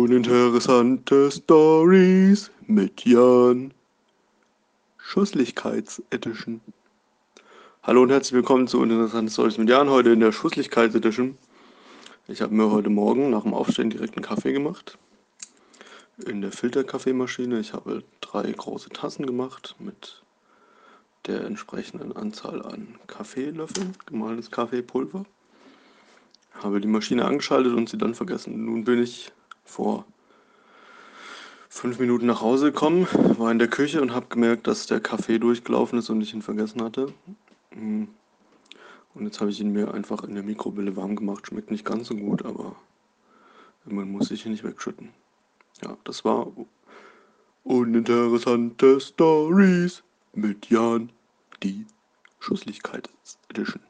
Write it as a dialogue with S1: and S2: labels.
S1: Uninteressante Stories mit Jan. Schusslichkeits-Edition. Hallo und herzlich willkommen zu Uninteressante Stories mit Jan. Heute in der Schusslichkeits-Edition. Ich habe mir heute Morgen nach dem Aufstehen direkt einen Kaffee gemacht. In der Filterkaffeemaschine. Ich habe drei große Tassen gemacht mit der entsprechenden Anzahl an Kaffeelöffeln, gemahlenes Kaffeepulver habe die Maschine angeschaltet und sie dann vergessen. Nun bin ich vor fünf Minuten nach Hause gekommen, war in der Küche und habe gemerkt, dass der Kaffee durchgelaufen ist und ich ihn vergessen hatte. Hm. Und jetzt habe ich ihn mir einfach in der Mikrowelle warm gemacht. Schmeckt nicht ganz so gut, aber man muss sich ihn nicht wegschütten. Ja, das war uninteressante Stories mit Jan, die Schusslichkeit Edition.